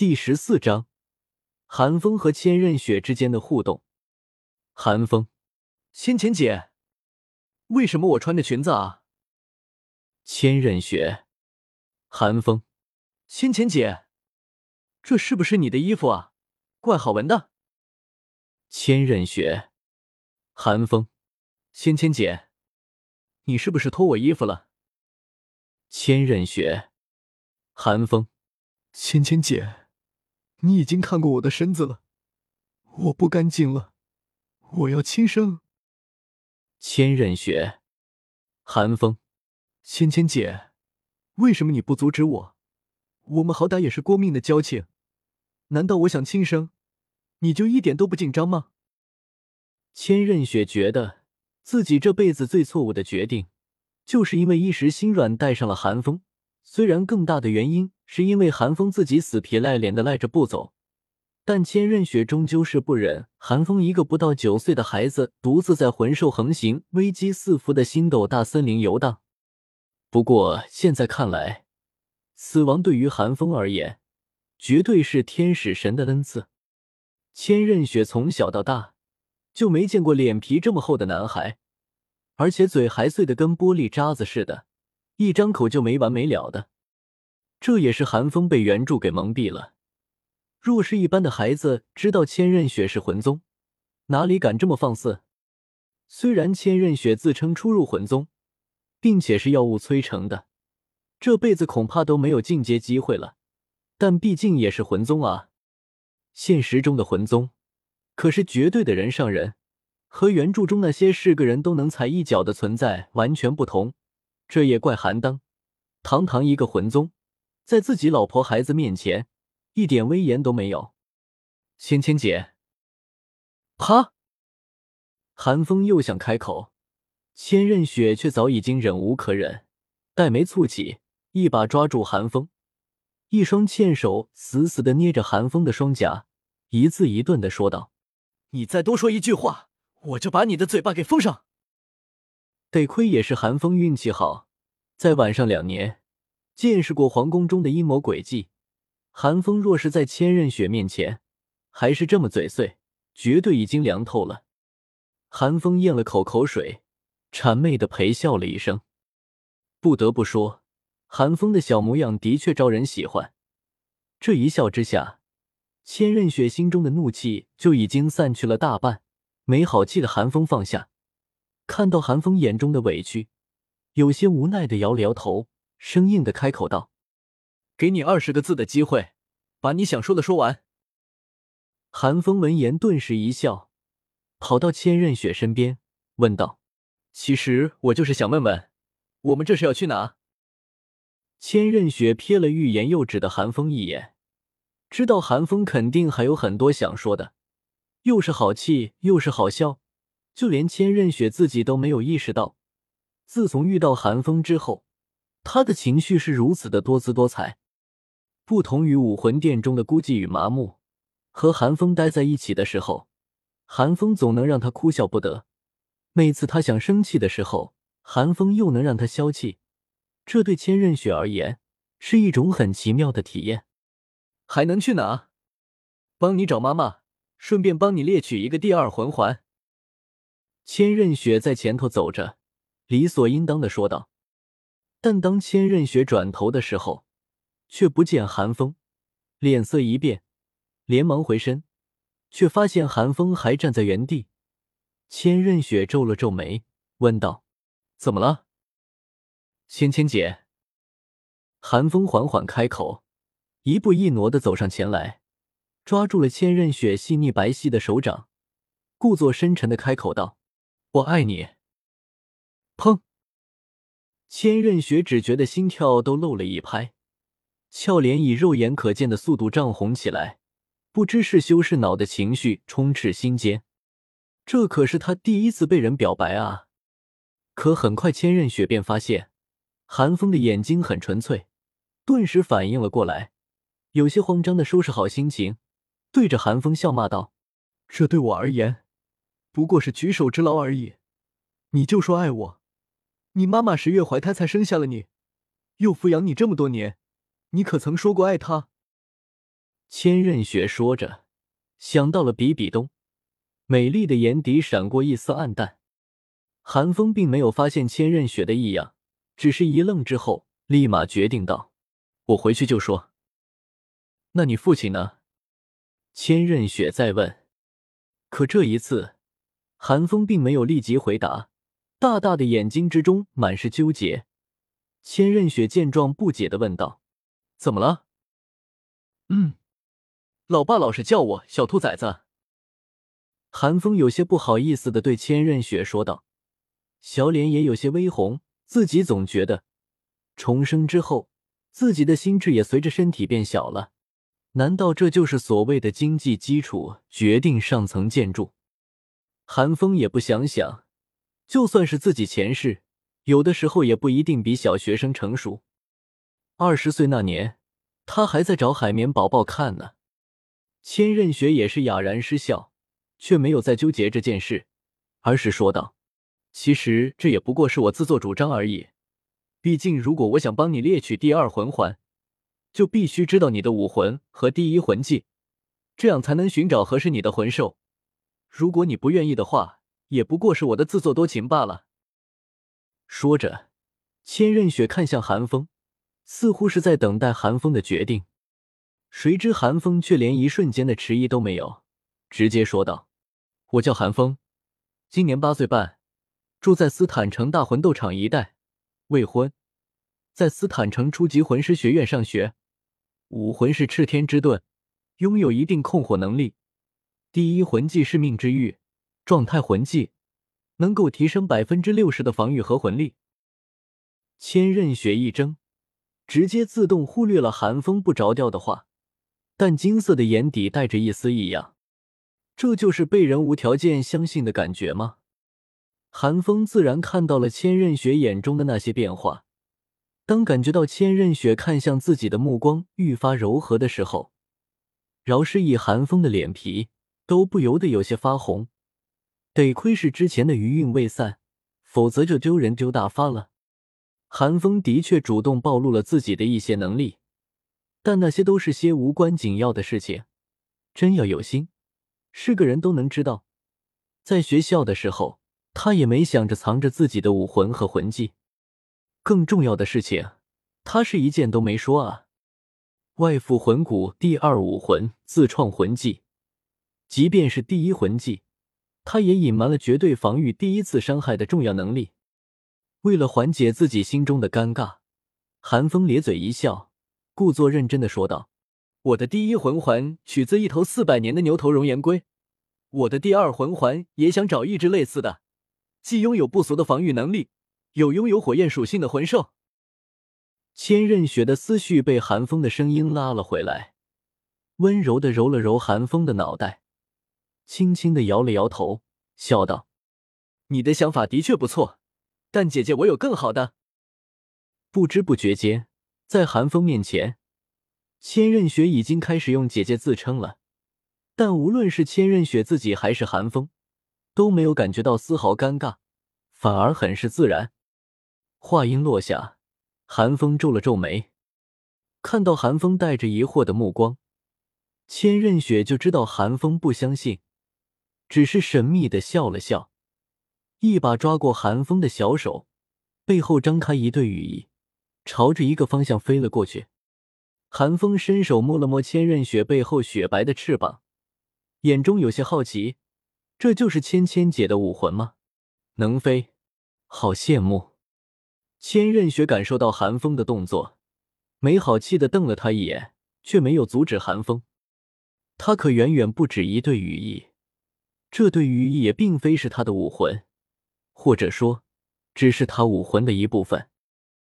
第十四章，寒风和千仞雪之间的互动。寒风，芊芊姐，为什么我穿着裙子啊？千仞雪，寒风，芊芊姐，这是不是你的衣服啊？怪好闻的。千仞雪，寒风，千千姐，你是不是脱我衣服了？千仞雪，寒风，千千姐，你已经看过我的身子了，我不干净了，我要轻生。千仞雪，寒风，芊芊姐，为什么你不阻止我？我们好歹也是过命的交情，难道我想轻生，你就一点都不紧张吗？千仞雪觉得自己这辈子最错误的决定。就是因为一时心软带上了寒风，虽然更大的原因是因为韩风自己死皮赖脸的赖着不走，但千仞雪终究是不忍韩风一个不到九岁的孩子独自在魂兽横行、危机四伏的星斗大森林游荡。不过现在看来，死亡对于韩风而言，绝对是天使神的恩赐。千仞雪从小到大就没见过脸皮这么厚的男孩。而且嘴还碎的跟玻璃渣子似的，一张口就没完没了的。这也是韩风被原著给蒙蔽了。若是一般的孩子知道千仞雪是魂宗，哪里敢这么放肆？虽然千仞雪自称初入魂宗，并且是药物催成的，这辈子恐怕都没有进阶机会了。但毕竟也是魂宗啊！现实中的魂宗可是绝对的人上人。和原著中那些是个人都能踩一脚的存在完全不同，这也怪韩当，堂堂一个魂宗，在自己老婆孩子面前一点威严都没有。芊芊姐，啪！韩风又想开口，千仞雪却早已经忍无可忍，黛眉蹙起，一把抓住韩风，一双纤手死死的捏着韩风的双颊，一字一顿的说道：“你再多说一句话。”我就把你的嘴巴给封上。得亏也是韩风运气好，在晚上两年见识过皇宫中的阴谋诡计。韩风若是在千仞雪面前还是这么嘴碎，绝对已经凉透了。韩风咽了口口水，谄媚的陪笑了一声。不得不说，韩风的小模样的确招人喜欢。这一笑之下，千仞雪心中的怒气就已经散去了大半。没好气的韩风放下，看到韩风眼中的委屈，有些无奈的摇了摇头，生硬的开口道：“给你二十个字的机会，把你想说的说完。”韩风闻言顿时一笑，跑到千仞雪身边问道：“其实我就是想问问，我们这是要去哪？”千仞雪瞥了欲言又止的韩风一眼，知道韩风肯定还有很多想说的。又是好气又是好笑，就连千仞雪自己都没有意识到，自从遇到寒风之后，他的情绪是如此的多姿多彩。不同于武魂殿中的孤寂与麻木，和寒风待在一起的时候，寒风总能让他哭笑不得；每次他想生气的时候，寒风又能让他消气。这对千仞雪而言是一种很奇妙的体验。还能去哪？帮你找妈妈。顺便帮你猎取一个第二魂环。千仞雪在前头走着，理所应当的说道。但当千仞雪转头的时候，却不见寒风，脸色一变，连忙回身，却发现寒风还站在原地。千仞雪皱了皱眉，问道：“怎么了？”芊芊姐。寒风缓缓开口，一步一挪的走上前来。抓住了千仞雪细腻白皙的手掌，故作深沉的开口道：“我爱你。”砰！千仞雪只觉得心跳都漏了一拍，俏脸以肉眼可见的速度涨红起来，不知是羞是恼的情绪充斥心间。这可是他第一次被人表白啊！可很快，千仞雪便发现，寒风的眼睛很纯粹，顿时反应了过来，有些慌张的收拾好心情。对着寒风笑骂道：“这对我而言，不过是举手之劳而已。你就说爱我，你妈妈十月怀胎才生下了你，又抚养你这么多年，你可曾说过爱她？”千仞雪说着，想到了比比东，美丽的眼底闪过一丝暗淡。韩风并没有发现千仞雪的异样，只是一愣之后，立马决定道：“我回去就说。”那你父亲呢？千仞雪再问。可这一次，韩风并没有立即回答，大大的眼睛之中满是纠结。千仞雪见状，不解的问道：“怎么了？”“嗯，老爸老是叫我小兔崽子。”韩风有些不好意思的对千仞雪说道，小脸也有些微红。自己总觉得重生之后，自己的心智也随着身体变小了。难道这就是所谓的经济基础决定上层建筑？韩风也不想想，就算是自己前世，有的时候也不一定比小学生成熟。二十岁那年，他还在找海绵宝宝看呢。千仞雪也是哑然失笑，却没有再纠结这件事，而是说道：“其实这也不过是我自作主张而已。毕竟，如果我想帮你猎取第二魂环。”就必须知道你的武魂和第一魂技，这样才能寻找合适你的魂兽。如果你不愿意的话，也不过是我的自作多情罢了。说着，千仞雪看向寒风，似乎是在等待寒风的决定。谁知寒风却连一瞬间的迟疑都没有，直接说道：“我叫寒风，今年八岁半，住在斯坦城大魂斗场一带，未婚，在斯坦城初级魂师学院上学。”武魂是赤天之盾，拥有一定控火能力。第一魂技是命之玉，状态魂技，能够提升百分之六十的防御和魂力。千仞雪一怔，直接自动忽略了寒风不着调的话，但金色的眼底带着一丝异样。这就是被人无条件相信的感觉吗？寒风自然看到了千仞雪眼中的那些变化。当感觉到千仞雪看向自己的目光愈发柔和的时候，饶是以寒风的脸皮都不由得有些发红。得亏是之前的余韵未散，否则就丢人丢大发了。韩风的确主动暴露了自己的一些能力，但那些都是些无关紧要的事情。真要有心，是个人都能知道。在学校的时候，他也没想着藏着自己的武魂和魂技。更重要的事情，他是一件都没说啊！外附魂骨第二武魂自创魂技，即便是第一魂技，他也隐瞒了绝对防御第一次伤害的重要能力。为了缓解自己心中的尴尬，寒风咧嘴一笑，故作认真的说道：“我的第一魂环取自一头四百年的牛头熔岩龟，我的第二魂环也想找一只类似的，既拥有不俗的防御能力。”有拥有火焰属性的魂兽。千仞雪的思绪被寒风的声音拉了回来，温柔的揉了揉寒风的脑袋，轻轻的摇了摇头，笑道：“你的想法的确不错，但姐姐我有更好的。”不知不觉间，在寒风面前，千仞雪已经开始用姐姐自称了。但无论是千仞雪自己还是寒风，都没有感觉到丝毫尴尬，反而很是自然。话音落下，寒风皱了皱眉，看到寒风带着疑惑的目光，千仞雪就知道寒风不相信，只是神秘的笑了笑，一把抓过寒风的小手，背后张开一对羽翼，朝着一个方向飞了过去。寒风伸手摸了摸千仞雪背后雪白的翅膀，眼中有些好奇：这就是芊芊姐的武魂吗？能飞，好羡慕。千仞雪感受到寒风的动作，没好气的瞪了他一眼，却没有阻止寒风。他可远远不止一对羽翼，这对于也并非是他的武魂，或者说，只是他武魂的一部分。